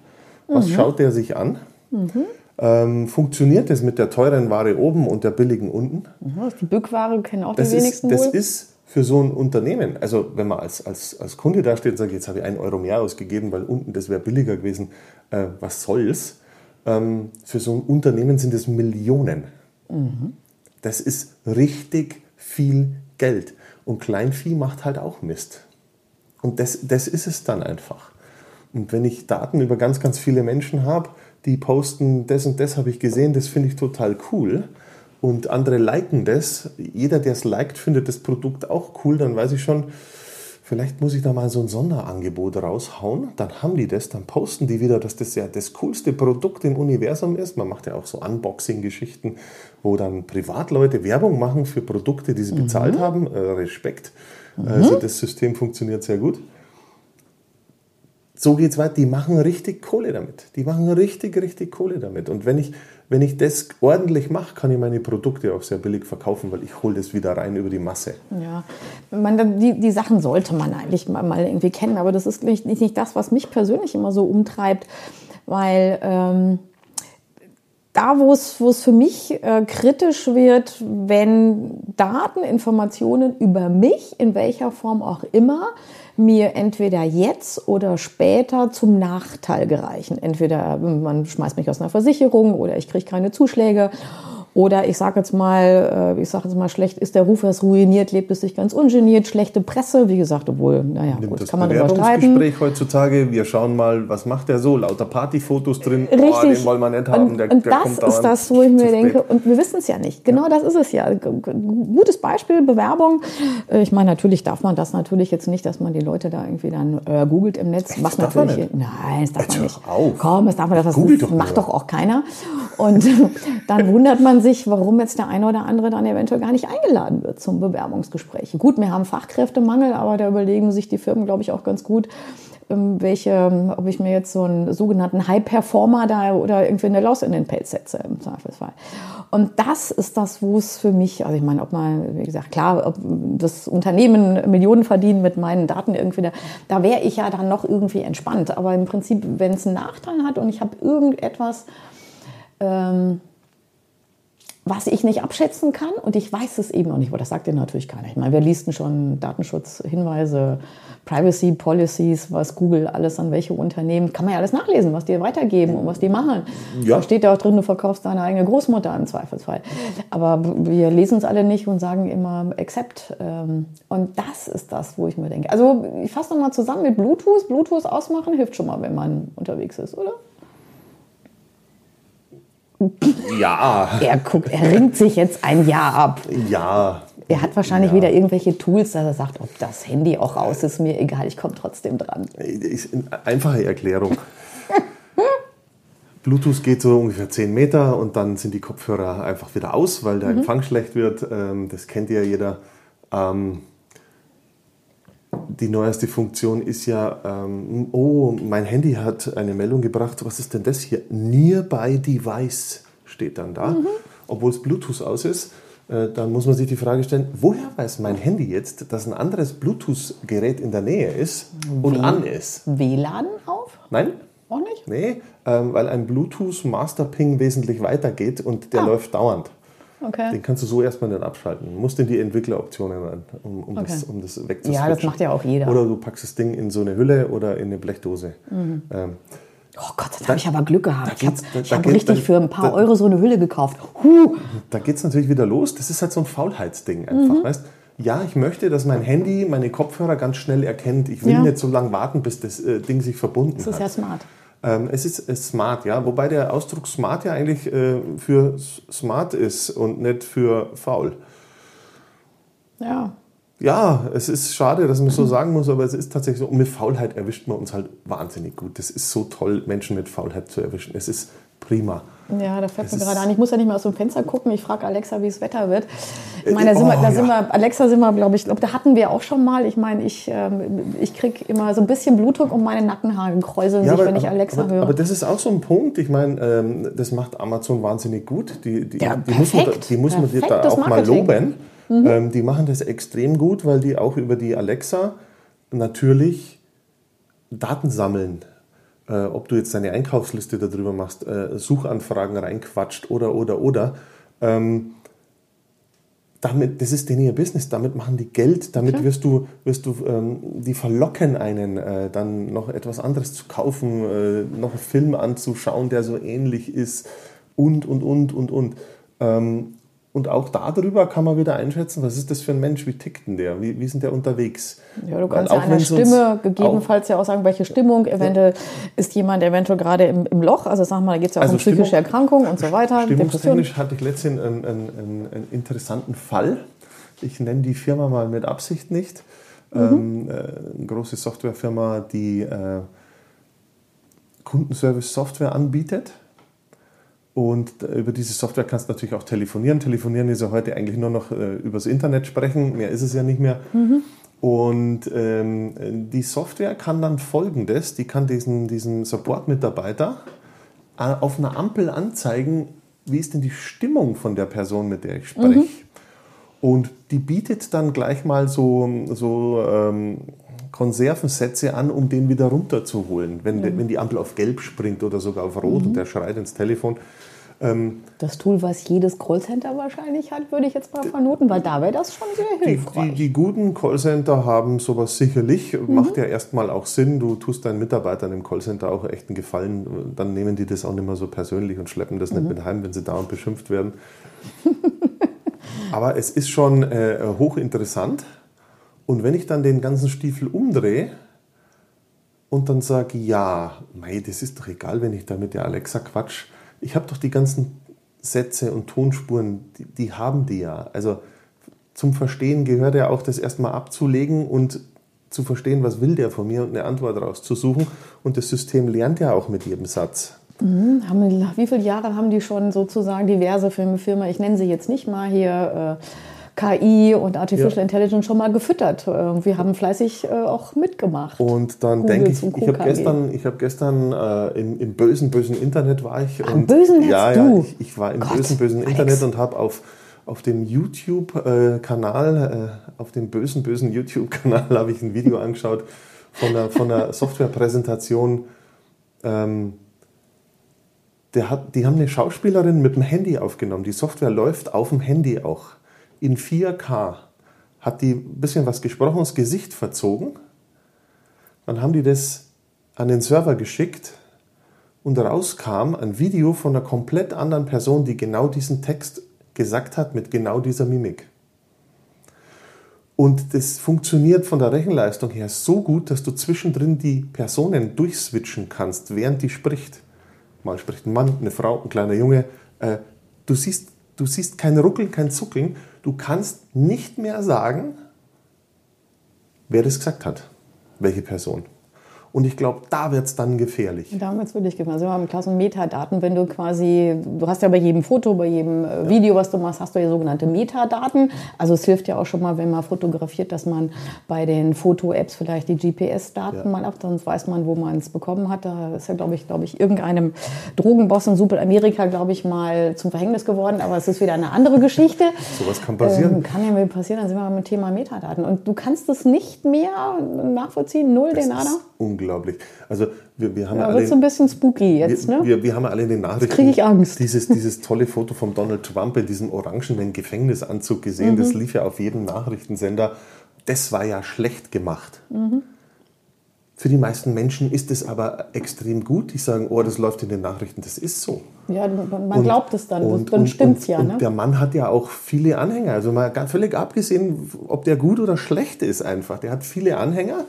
Was mhm. schaut der sich an? Mhm. Ähm, funktioniert das mit der teuren Ware oben und der billigen unten? Mhm, die Bückware kennen auch das die wenigsten ist, Das ist für so ein Unternehmen, also wenn man als, als, als Kunde da steht und sagt, jetzt habe ich einen Euro mehr ausgegeben, weil unten das wäre billiger gewesen, äh, was soll's? Ähm, für so ein Unternehmen sind es Millionen. Mhm. Das ist richtig viel Geld. Und Kleinvieh macht halt auch Mist. Und das, das ist es dann einfach. Und wenn ich Daten über ganz, ganz viele Menschen habe, die posten, das und das habe ich gesehen, das finde ich total cool, und andere liken das. Jeder, der es liked, findet das Produkt auch cool, dann weiß ich schon, vielleicht muss ich da mal so ein Sonderangebot raushauen. Dann haben die das, dann posten die wieder, dass das ja das coolste Produkt im Universum ist. Man macht ja auch so Unboxing-Geschichten, wo dann Privatleute Werbung machen für Produkte, die sie bezahlt Mhm. haben. Äh, Respekt. Also das System funktioniert sehr gut. So geht's weiter. Die machen richtig Kohle damit. Die machen richtig, richtig Kohle damit. Und wenn ich, wenn ich das ordentlich mache, kann ich meine Produkte auch sehr billig verkaufen, weil ich hole das wieder rein über die Masse. Ja, man, die, die Sachen sollte man eigentlich mal, mal irgendwie kennen, aber das ist nicht, nicht das, was mich persönlich immer so umtreibt, weil ähm, da, wo es, wo es für mich äh, kritisch wird, wenn Daten, Informationen über mich, in welcher Form auch immer, mir entweder jetzt oder später zum Nachteil gereichen. Entweder man schmeißt mich aus einer Versicherung oder ich kriege keine Zuschläge. Oder ich sage jetzt mal, äh, ich sage jetzt mal, schlecht ist der Ruf, er ist ruiniert, lebt es sich ganz ungeniert, schlechte Presse, wie gesagt, obwohl, naja, Nimmt gut, das kann man. Bewerbungsgespräch heutzutage. Wir schauen mal, was macht der so? Lauter Partyfotos drin. Oh, Richtig. den wollen wir nicht haben. Und, der, und der das kommt ist das, wo ich mir denke, und wir wissen es ja nicht. Genau das ist es ja. Gutes Beispiel, Bewerbung. Äh, Ich meine, natürlich darf man das natürlich jetzt nicht, dass man die Leute da irgendwie dann äh, googelt im Netz. Macht darf man natürlich. nicht. Nein, das darf Jetzt man nicht. auf. Komm, das darf man, das, das doch macht doch auch keiner. Und <laughs> dann wundert man sich, warum jetzt der eine oder andere dann eventuell gar nicht eingeladen wird zum Bewerbungsgespräch. Gut, wir haben Fachkräftemangel, aber da überlegen sich die Firmen, glaube ich, auch ganz gut, ähm, welche, ob ich mir jetzt so einen sogenannten High-Performer da oder irgendwie eine Laus in den Pelz setze im Zweifelsfall. Und das ist das, wo es für mich, also ich meine, ob man, wie gesagt, klar, ob das Unternehmen Millionen verdienen mit meinen Daten irgendwie, da, da wäre ich ja dann noch irgendwie entspannt. Aber im Prinzip, wenn es einen Nachteil hat und ich habe irgendetwas, ähm, was ich nicht abschätzen kann und ich weiß es eben noch nicht, aber das sagt dir natürlich keiner. Ich meine, wir liest schon Datenschutzhinweise, Privacy Policies, was Google alles an welche Unternehmen, kann man ja alles nachlesen, was die weitergeben und was die machen. Ja. Da steht ja auch drin, du verkaufst deine eigene Großmutter im Zweifelsfall. Aber wir lesen es alle nicht und sagen immer accept. Ähm, Und das ist das, wo ich mir denke. Also ich fasse nochmal zusammen mit Bluetooth. Bluetooth ausmachen hilft schon mal, wenn man unterwegs ist, oder? Ja, Er guckt, er ringt sich jetzt ein Ja ab. ja. Er hat wahrscheinlich Ja. wieder irgendwelche Tools, dass er sagt, ob das Handy auch raus ist, mir egal, ich komme trotzdem dran. Ist eine einfache Erklärung. Bluetooth geht so ungefähr 10 Meter und dann sind die Kopfhörer einfach wieder aus, weil der Empfang schlecht wird. Ähm, Das kennt ja jeder. Die neueste Funktion ist ja, ähm, oh, mein Handy hat eine Meldung gebracht. Was ist denn das hier? Nearby Device steht dann da, obwohl es Bluetooth aus ist. Äh, Dann muss man sich die Frage stellen, woher weiß mein Handy jetzt, dass ein anderes Bluetooth-Gerät in der Nähe ist und an ist? WLAN auf? Nein? Auch nicht? Nee, ähm, weil ein Bluetooth-Master-Ping wesentlich weiter geht und der Ah. läuft dauernd. Okay. Den kannst du so erstmal nicht abschalten. Du musst in die Entwickleroptionen rein, um, um, das, Okay. um das wegzuswitchen. Ja, das macht ja auch jeder. Oder du packst das Ding in so eine Hülle oder in eine Blechdose. Mhm. Ähm, Oh Gott, da habe ich aber Glück gehabt. Ich habe hab richtig da- für ein paar da- Euro so eine Hülle gekauft. Huh. da geht es natürlich wieder los. Das ist halt so ein Faulheitsding einfach. Mhm. Weißt? Ja, ich möchte, dass mein Handy meine Kopfhörer ganz schnell erkennt. Ich will Ja. nicht so lange warten, bis das äh, Ding sich verbunden Das ist hat. ja smart. Ähm, es ist äh, smart, ja. Wobei der Ausdruck smart ja eigentlich äh, für smart ist und nicht für faul. Ja. Ja, es ist schade, dass man so <laughs> sagen muss, aber es ist tatsächlich so. Und mit Faulheit erwischt man uns halt wahnsinnig gut. Das ist so toll, Menschen mit Faulheit zu erwischen. Es ist prima. Ja, da fällt mir gerade an. Ich muss ja nicht mehr aus dem Fenster gucken. Ich frage Alexa, wie es Wetter wird. Ich meine, da sind, oh, wir, da ja. sind wir, Alexa sind wir, glaube ich, glaub, da hatten wir auch schon mal. Ich meine, ich, ähm, ich kriege immer so ein bisschen Blutdruck und meine Nackenhaare kräuseln sich, wenn ich Alexa aber, höre. aber das ist auch so ein Punkt. Ich meine, ähm, das macht Amazon wahnsinnig gut. Die, die, Ja, die muss man, die muss man dir da auch mal Marketing. Mhm. loben. Ähm, die machen das extrem gut, weil die auch über die Alexa natürlich Daten sammeln. Äh, ob du jetzt deine Einkaufsliste darüber machst, äh, Suchanfragen reinquatscht oder, oder, oder. Ähm, damit, das ist denen ihr Business, damit machen die Geld, damit wirst du, wirst du ähm, die verlocken einen, äh, dann noch etwas anderes zu kaufen, äh, noch einen Film anzuschauen, der so ähnlich ist und, und, und, und, und. Ähm, und auch darüber kann man wieder einschätzen, was ist das für ein Mensch, wie tickt denn der, wie, wie ist denn der unterwegs? Ja, du Weil kannst ja auch einer wenn's uns Stimme gegebenenfalls ja auch sagen, welche Stimmung. Eventuell ist jemand eventuell gerade im, im Loch. Also sag mal, da geht es ja auch Also um psychische Stimmung- Erkrankungen und so weiter. Stimmungstechnisch hatte ich letztens einen, einen, einen, einen interessanten Fall. Ich nenne die Firma mal mit Absicht nicht. ähm, äh, eine große Softwarefirma, die äh, Kundenservice-Software anbietet. Und über diese Software kannst du natürlich auch telefonieren. Telefonieren ist ja heute eigentlich nur noch äh, übers Internet sprechen, mehr ist es ja nicht mehr. Mhm. Und ähm, die Software kann dann folgendes: Die kann diesen, diesen Support-Mitarbeiter äh, auf einer Ampel anzeigen, wie ist denn die Stimmung von der Person, mit der ich spreche. Und die bietet dann gleich mal so, so ähm, Konservensätze an, um den wieder runterzuholen, wenn, wenn die Ampel auf Gelb springt oder sogar auf Rot und der schreit ins Telefon. Das Tool, was jedes Callcenter wahrscheinlich hat, würde ich jetzt mal vermuten, weil da wäre das schon sehr Die, hilfreich. die, die guten Callcenter haben sowas sicherlich. Macht ja erstmal auch Sinn. Du tust deinen Mitarbeitern im Callcenter auch echt einen Gefallen. Dann nehmen die das auch nicht mehr so persönlich und schleppen das nicht mit heim, wenn sie dauernd beschimpft werden. <laughs> Aber es ist schon äh, hochinteressant. Und wenn ich dann den ganzen Stiefel umdrehe und dann sage, ja, mei, das ist doch egal, wenn ich da mit der Alexa quatsch. Ich habe doch die ganzen Sätze und Tonspuren, die, die haben die ja. Also zum Verstehen gehört ja auch, das erstmal abzulegen und zu verstehen, was will der von mir und eine Antwort rauszusuchen. Und das System lernt ja auch mit jedem Satz. Haben, wie viele Jahre haben die schon sozusagen diverse Filme, ich nenne sie jetzt nicht mal hier, äh, KI und Artificial Ja. Intelligence schon mal gefüttert. Äh, wir haben fleißig äh, auch mitgemacht. Und dann Googles denke ich, ich habe gestern, ich habe gestern äh, im, im bösen, bösen Internet war ich. Im bösen Netz, ja, ja, ich, ich war im Gott, bösen, bösen Alex. Internet und habe auf, auf dem YouTube-Kanal, äh, auf dem bösen, bösen YouTube-Kanal habe ich ein Video <laughs> angeschaut von einer, von einer Softwarepräsentation. Ähm, der hat, die haben eine Schauspielerin mit dem Handy aufgenommen. Die Software läuft auf dem Handy auch. In 4K. Hat die ein bisschen was gesprochen, das Gesicht verzogen. Dann haben die das an den Server geschickt und rauskam ein Video von einer komplett anderen Person, die genau diesen Text gesagt hat mit genau dieser Mimik. Und das funktioniert von der Rechenleistung her so gut, dass du zwischendrin die Personen durchswitchen kannst, während die spricht. Mal spricht ein Mann, eine Frau, ein kleiner Junge. Äh, Du siehst, du siehst kein Ruckeln, kein Zuckeln. Du kannst nicht mehr sagen, wer das gesagt hat, welche Person. Und ich glaube, da wird es dann gefährlich. Damals würde ich gefallen. Also wir haben klasse Metadaten, wenn du quasi, du hast ja bei jedem Foto, bei jedem äh, Video, was du machst, hast du ja sogenannte Metadaten. Also es hilft ja auch schon mal, wenn man fotografiert, dass man bei den Foto-Apps vielleicht die GPS-Daten Ja. mal ab, sonst weiß man, wo man es bekommen hat. Da ist ja, glaube ich, glaube ich, irgendeinem Drogenboss in Südamerika, glaube ich, mal zum Verhängnis geworden. Aber es ist wieder eine andere Geschichte. <laughs> Sowas kann passieren. Ähm, kann ja mal passieren, dann sind wir beim Thema Metadaten. Und du kannst es nicht mehr nachvollziehen, null, Das den Nada? Unglaublich. Also wir, wir haben ja Ja, alle... wird so ein bisschen spooky jetzt, wir, ne? wir, wir haben ja alle in den Nachrichten krieg ich Angst. Dieses, dieses tolle Foto von Donald Trump in diesem orangenen Gefängnisanzug gesehen. Mhm. Das lief ja auf jedem Nachrichtensender. Das war ja schlecht gemacht. Mhm. Für die meisten Menschen ist es aber extrem gut. Die sagen, oh, das läuft in den Nachrichten. Das ist so. Ja, man Und- glaubt es dann, und- dann und- stimmt's und, ja. Und Ne? der Mann hat ja auch viele Anhänger. Also mal ganz völlig abgesehen, ob der gut oder schlecht ist einfach. Der hat viele Anhänger,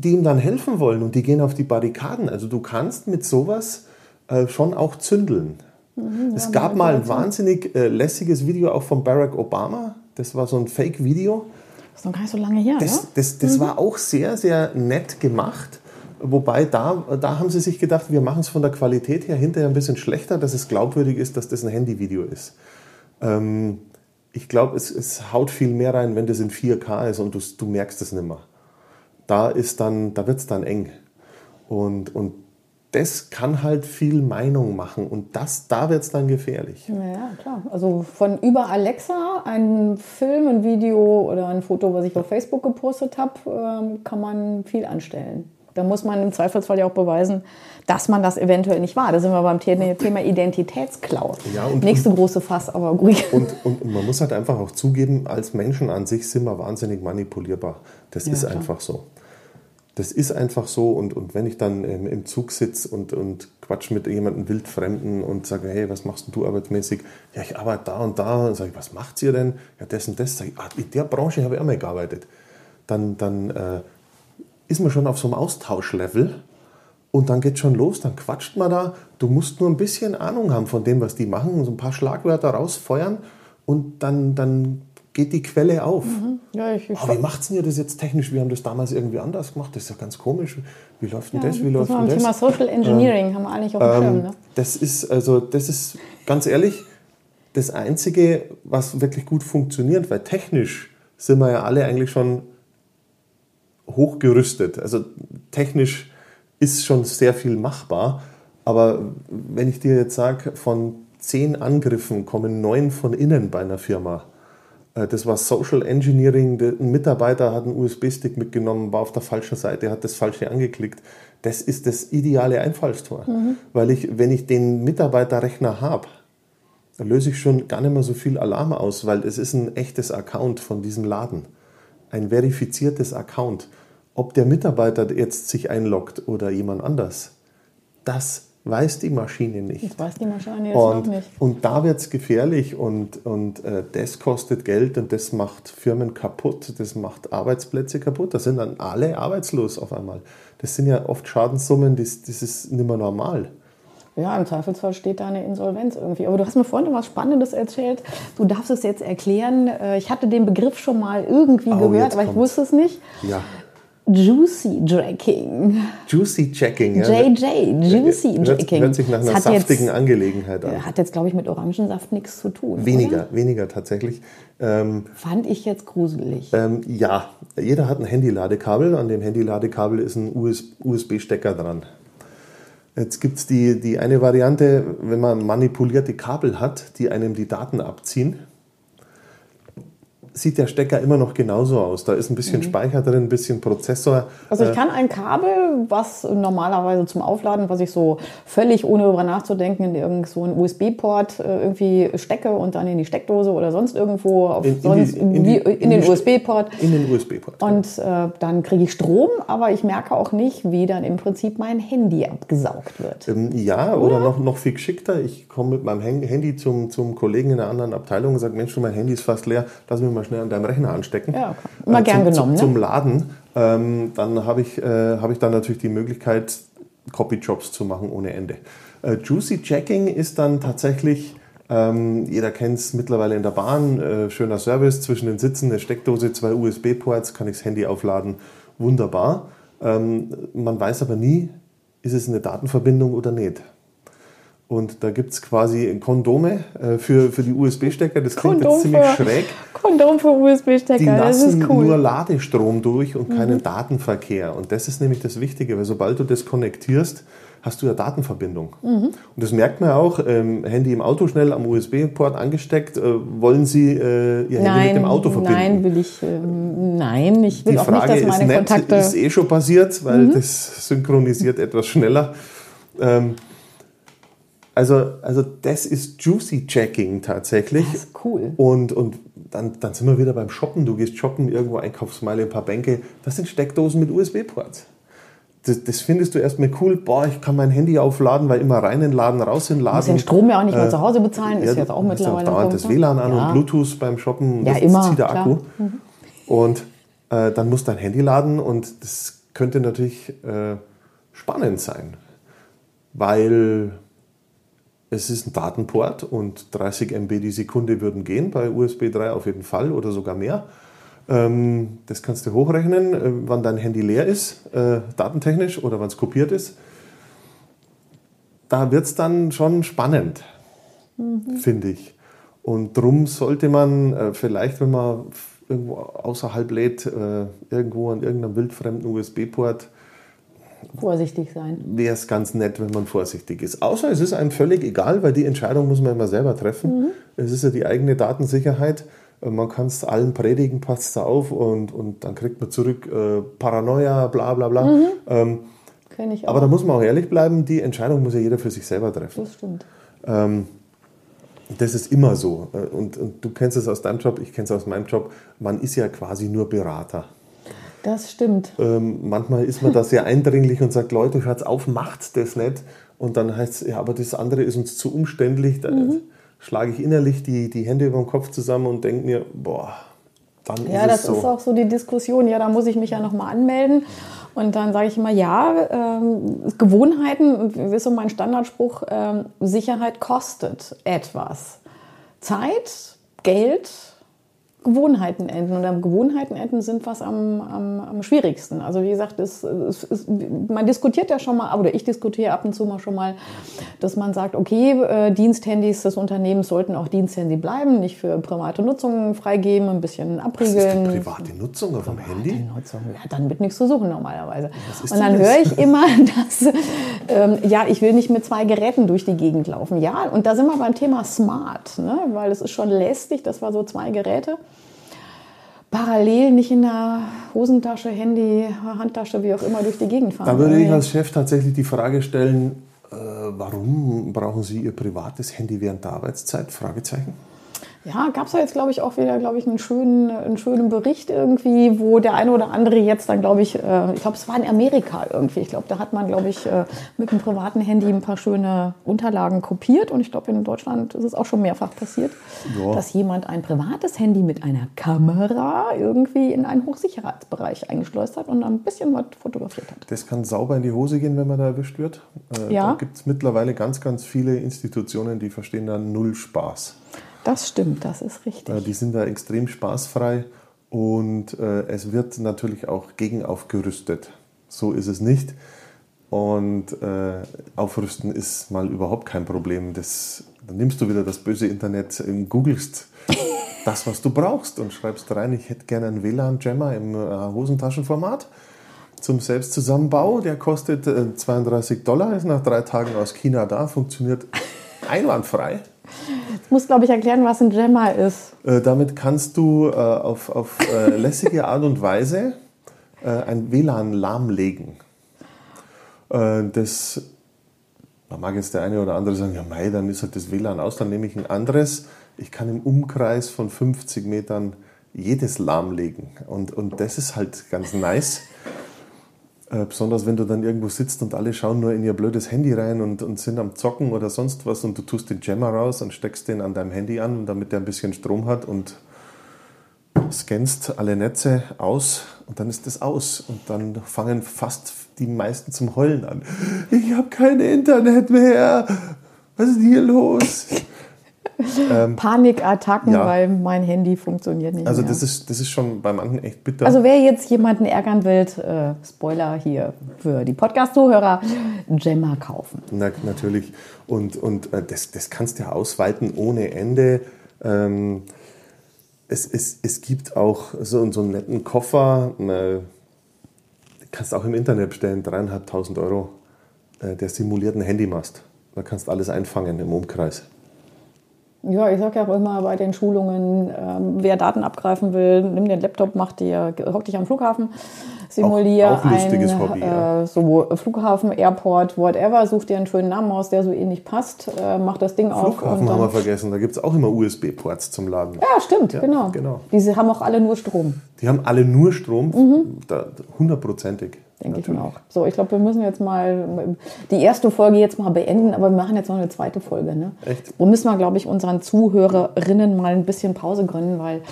die ihm dann helfen wollen und die gehen auf die Barrikaden. Also du kannst mit sowas äh, schon auch zündeln. Mhm, es gab mal ein wahnsinnig äh, lässiges Video auch von Barack Obama. Das war so ein Fake-Video. Das ist noch gar nicht so lange her, Das, das, das war auch sehr, sehr nett gemacht. Wobei da, da haben sie sich gedacht, wir machen es von der Qualität her hinterher ein bisschen schlechter, dass es glaubwürdig ist, dass das ein Handyvideo ist. Ähm, ich glaube, es, es haut viel mehr rein, wenn das in 4K ist und du, du merkst es nicht mehr. Da, ist dann, da wird es dann eng. Und, und das kann halt viel Meinung machen und das, da wird es dann gefährlich. Ja, ja, klar. Also von über Alexa, ein Film, ein Video oder ein Foto, was ich auf Facebook gepostet habe, ähm, kann man viel anstellen. Da muss man im Zweifelsfall ja auch beweisen, dass man das eventuell nicht war. Da sind wir beim The- Thema Identitätsklau. Ja, und- Nächste große Fass, aber ruhig. <laughs> Und, und, und man muss halt einfach auch zugeben, als Menschen an sich sind wir wahnsinnig manipulierbar. Das Ja, ist klar. einfach so. Das ist einfach so. Und, und wenn ich dann ähm, im Zug sitze und, und quatsch mit jemandem Wildfremden und sage, hey, was machst denn du arbeitsmäßig? Ja, ich arbeite da und da. Und sage ich, was macht ihr denn? Ja, das und das. Sag ich, ah, in der Branche habe ich auch mal gearbeitet. Dann, dann äh, ist man schon auf so einem Austauschlevel. Und dann geht schon los, dann quatscht man da. Du musst nur ein bisschen Ahnung haben von dem, was die machen, so ein paar Schlagwörter rausfeuern und dann, dann geht die Quelle auf. Ja, ich, ich Aber wie macht denn ihr das jetzt technisch? Wir haben das damals irgendwie anders gemacht. Das ist ja ganz komisch. Wie läuft denn das? Wie das läuft denn das? Thema Social Engineering, haben wir eigentlich auf dem Schirm. Ähm, Ne? das ist also, das ist ganz ehrlich das Einzige, was wirklich gut funktioniert, weil technisch sind wir ja alle eigentlich schon hochgerüstet. Also technisch ist schon sehr viel machbar. Aber wenn ich dir jetzt sage, von zehn Angriffen kommen neun von innen bei einer Firma. Äh, Das war Social Engineering. Der- Ein Mitarbeiter hat einen USB-Stick mitgenommen, war auf der falschen Seite, hat das Falsche angeklickt. Das ist das ideale Einfallstor. Weil ich, wenn ich den Mitarbeiterrechner habe, da löse ich schon gar nicht mehr so viel Alarm aus, weil es ist ein echtes Account von diesem Laden. Ein verifiziertes Account. Ob der Mitarbeiter jetzt sich einloggt oder jemand anders, das weiß die Maschine nicht. Das weiß die Maschine jetzt auch Und, nicht. und da wird es gefährlich und, und äh, das kostet Geld und das macht Firmen kaputt, das macht Arbeitsplätze kaputt. Da sind dann alle arbeitslos auf einmal. Das sind ja oft Schadenssummen, das, das ist nicht mehr normal. Ja, im Zweifelsfall steht da eine Insolvenz irgendwie. Aber du hast mir vorhin noch was Spannendes erzählt. Du darfst es jetzt erklären. Äh, Ich hatte den Begriff schon mal irgendwie Oh, gehört, aber ich wusste es nicht. Ja. Juicy Jacking. Juicy Checking. Ja. JJ, Juicy hört, Jacking. hört sich nach einer saftigen jetzt, Angelegenheit an. Hat jetzt, glaube ich, mit Orangensaft nichts zu tun. Weniger, Oder? weniger tatsächlich. Ähm, Fand ich jetzt gruselig. ähm, ja, jeder hat ein Handyladekabel. An dem Handyladekabel ist ein US USB-Stecker dran. Jetzt gibt es die, die eine Variante, wenn man manipulierte Kabel hat, die einem die Daten abziehen. Sieht der Stecker immer noch genauso aus. Da ist ein bisschen Speicher drin, ein bisschen Prozessor. Also ich kann ein Kabel, was normalerweise zum Aufladen, was ich so völlig ohne darüber nachzudenken in irgend so einen USB-Port äh, irgendwie stecke und dann in die Steckdose oder sonst irgendwo auf In- in die- sonst in die- in den USB-Port. In den USB-Port. Und äh, dann kriege ich Strom, aber ich merke auch nicht, wie dann im Prinzip mein Handy abgesaugt wird. Ähm, Ja, oder, noch, noch viel geschickter. Ich komme mit meinem Handy zum, zum Kollegen in einer anderen Abteilung und sage, Mensch, mein Handy ist fast leer, lass mich mal schnell an deinem Rechner anstecken. Ja, okay. Immer gern zum, genommen, Zum, ne? zum Laden. Ähm, dann habe ich, äh, habe ich dann natürlich die Möglichkeit, Copyjobs zu machen ohne Ende. Äh, Juicy Checking ist dann tatsächlich, ähm, jeder kennt es mittlerweile in der Bahn, äh, schöner Service, zwischen den Sitzen eine Steckdose, zwei USB-Ports, kann ich das Handy aufladen, wunderbar. Ähm, man weiß aber nie, ist es eine Datenverbindung oder nicht. Und da gibt es quasi Kondome äh, für, für die USB-Stecker. Das klingt jetzt ziemlich für, schräg. <laughs> Kondom für Die USB-Stecker, das lassen ist cool. Mhm. nur Ladestrom durch und keinen Datenverkehr. Und das ist nämlich das Wichtige, weil sobald du das konnektierst, hast du ja Datenverbindung. Mhm. Und das merkt man auch, ähm, Handy im Auto schnell am USB-Port angesteckt, äh, wollen Sie äh, Ihr Handy Nein, mit dem Auto verbinden? nein, will ich, ähm, nein, ich will Die auch Frage nicht, dass ist meine nett, Kontakte... Mhm. ist eh schon passiert, weil das synchronisiert etwas schneller. Ähm, also, also das ist Juicy Checking tatsächlich. Das ist cool. Und, und dann, dann sind wir wieder beim Shoppen. Du gehst shoppen, irgendwo Einkaufsmeile, ein paar Bänke. Das sind Steckdosen mit USB-Ports. Das, das findest du erstmal cool. Boah, ich kann mein Handy aufladen, weil immer rein in den Laden, raus in den Laden. muss den Strom ja auch nicht mal zu Hause bezahlen, ist Ja, jetzt auch du ja mittlerweile dauernd ein das ne? WLAN an Ja. und Bluetooth beim Shoppen. Ja, das immer, zieht der klar. Akku. Und äh, dann muss dein Handy laden und das könnte natürlich äh, spannend sein, weil es ist ein Datenport und 30 MB die Sekunde würden gehen, bei USB 3 auf jeden Fall oder sogar mehr. Ähm, das kannst du hochrechnen, äh, wann dein Handy leer ist, äh, datentechnisch oder wann es kopiert ist. Da wird es dann schon spannend, finde ich. Und drum sollte man äh, vielleicht, wenn man irgendwo außerhalb lädt, irgendwo an irgendeinem wildfremden USB-Port, Vorsichtig sein. wäre es ganz nett, wenn man vorsichtig ist. Außer es ist einem völlig egal, weil die Entscheidung muss man immer selber treffen. Es ist ja die eigene Datensicherheit. Äh, Man kann es allen predigen, passt da auf und, und dann kriegt man zurück äh, Paranoia, bla bla bla. Ähm, ich auch. aber da muss man auch ehrlich bleiben, die Entscheidung muss ja jeder für sich selber treffen. das stimmt. Ähm, das ist immer so. Äh, Und, und du kennst es aus deinem Job, ich kenne es aus meinem Job. Man ist ja quasi nur Berater. Das stimmt. Ähm, manchmal ist man da sehr eindringlich und sagt, Leute, hört auf, macht das nicht. Und dann heißt es, ja, aber das andere ist uns zu umständlich. Da schlage ich innerlich die, die Hände über den Kopf zusammen und denke mir, boah, dann Ja, ist das es so. ist auch so die Diskussion. Ja, da muss ich mich ja nochmal anmelden. Und dann sage ich immer, ja, ähm, Gewohnheiten, ist so mein Standardspruch, ähm, Sicherheit kostet etwas. Zeit, Geld Gewohnheiten enden. Und am Gewohnheiten enden sind was am, am, am schwierigsten. Also wie gesagt, es, es, es, man diskutiert ja schon mal, oder ich diskutiere ab und zu mal schon mal, dass man sagt, okay, äh, Diensthandys des Unternehmens sollten auch Diensthandy bleiben, nicht für private Nutzung freigeben, ein bisschen abriegeln. Was ist private Nutzung auf dem Handy? Nutzung, ja, dann wird nichts zu suchen normalerweise. Und dann höre ich immer, <laughs> dass, ähm, ja, ich will nicht mit zwei Geräten durch die Gegend laufen. Ja, und da sind wir beim Thema Smart, ne? weil es ist schon lästig, das war so zwei Geräte parallel nicht in der Hosentasche, Handy, Handtasche, wie auch immer durch die Gegend fahren. Da würde ich als Chef tatsächlich die Frage stellen, äh, warum brauchen Sie Ihr privates Handy während der Arbeitszeit? Fragezeichen. Ja, gab es ja jetzt, glaube ich, auch wieder, glaube ich, einen schönen, einen schönen Bericht irgendwie, wo der eine oder andere jetzt dann, glaube ich, äh, ich glaube, es war in Amerika irgendwie. Ich glaube, da hat man, glaube ich, äh, mit einem privaten Handy ein paar schöne Unterlagen kopiert. Und ich glaube, in Deutschland ist es auch schon mehrfach passiert, ja. dass jemand ein privates Handy mit einer Kamera irgendwie in einen Hochsicherheitsbereich eingeschleust hat und ein bisschen was fotografiert hat. Das kann sauber in die Hose gehen, wenn man da erwischt wird. Äh, ja. Da gibt es mittlerweile ganz, ganz viele Institutionen, die verstehen da null Spaß. Das stimmt, das ist richtig. Die sind da extrem spaßfrei und äh, es wird natürlich auch gegen aufgerüstet. So ist es nicht. Und äh, aufrüsten ist mal überhaupt kein Problem. Das, dann nimmst du wieder das böse Internet, und googelst <laughs> das, was du brauchst und schreibst rein, ich hätte gerne einen WLAN-Jammer im äh, Hosentaschenformat zum Selbstzusammenbau. Der kostet 32 äh, Dollar, ist nach drei Tagen aus China da, funktioniert einwandfrei. Ich muss, glaube ich, erklären, was ein Jammer ist. Äh, damit kannst du äh, auf, auf äh, lässige Art und Weise äh, ein WLAN lahmlegen. Äh, das, da mag jetzt der eine oder andere sagen, ja mei, dann ist halt das WLAN aus, dann nehme ich ein anderes. Ich kann im Umkreis von 50 Metern jedes lahmlegen. Und, und das ist halt ganz nice. Äh, besonders wenn du dann irgendwo sitzt und alle schauen nur in ihr blödes Handy rein und, und sind am Zocken oder sonst was und du tust den Jammer raus und steckst den an deinem Handy an, damit der ein bisschen Strom hat und scannst alle Netze aus und dann ist das aus. Und dann fangen fast die meisten zum Heulen an. Ich habe kein Internet mehr. Was ist hier los? Ähm, Panikattacken, ja. weil mein Handy funktioniert nicht also mehr. Das ist, das ist schon bei manchen echt bitter. Also wer jetzt jemanden ärgern will, äh, Spoiler hier für die Podcast-Zuhörer, Gemma kaufen. Na, natürlich. Und, und äh, das, das kannst du ja ausweiten ohne Ende. Ähm, es, es, es gibt auch so, so einen netten Koffer, äh, kannst auch im Internet bestellen, dreieinhalbtausend Euro, äh, der simuliert einen Handymast. Da kannst du alles einfangen im Umkreis. Ja, ich sage ja auch immer bei den Schulungen, ähm, wer Daten abgreifen will, nimm den Laptop, mach dir, hock dich am Flughafen, simulier auch, auch ein Hobby, ja. äh, so Flughafen, Airport, whatever, such dir einen schönen Namen aus, der so ähnlich passt, äh, mach das Ding Flughafen auf. Flughafen haben wir vergessen, da gibt es auch immer USB-Ports zum Laden. Ja, stimmt, ja, genau. genau. Diese haben auch alle nur Strom. Die haben alle nur Strom, mhm. Denke ich mir auch. So, ich glaube, wir müssen jetzt mal die erste Folge jetzt mal beenden, aber wir machen jetzt noch eine zweite Folge. Ne? Echt? Wo müssen wir, glaube ich, unseren Zuhörerinnen mal ein bisschen Pause gönnen, weil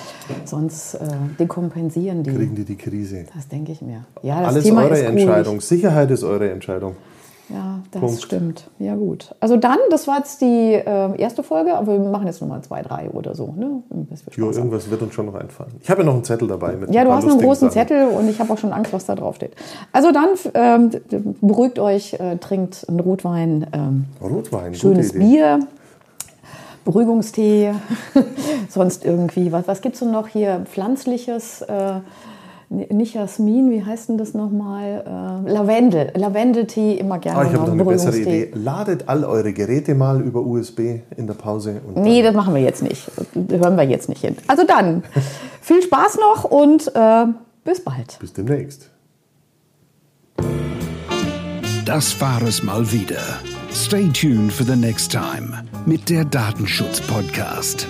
sonst äh, dekompensieren die. Kriegen die die Krise. Das denke ich mir. Ja, das Alles Thema eure ist Entscheidung. Sicherheit ist eure Entscheidung. Ja, das Punkt. stimmt. Ja, gut. Also dann, das war jetzt die äh, erste Folge, aber wir machen jetzt nochmal zwei, drei oder so. Ne? Jo, irgendwas wird uns schon noch einfallen. Ich habe ja noch einen Zettel dabei. Mit ja, du hast einen großen Sachen. Zettel und ich habe auch schon Angst, was da drauf steht. Also dann, ähm, beruhigt euch, äh, trinkt einen Rotwein. Ähm, Rotwein, schönes Bier. Beruhigungstee, <laughs> sonst irgendwie, was, was gibt es denn noch hier? Pflanzliches, äh, nicht Jasmin, wie heißt denn das nochmal? Äh, Lavendel. Lavendeltee immer gerne. Ah, ich habe noch eine bessere Idee. Ladet all eure Geräte mal über USB in der Pause. nee, das machen wir jetzt nicht. Das hören wir jetzt nicht hin. Also dann, <laughs> viel Spaß noch und äh, bis bald. Bis demnächst. Das war es mal wieder. Stay tuned for the next time mit der Datenschutz-Podcast.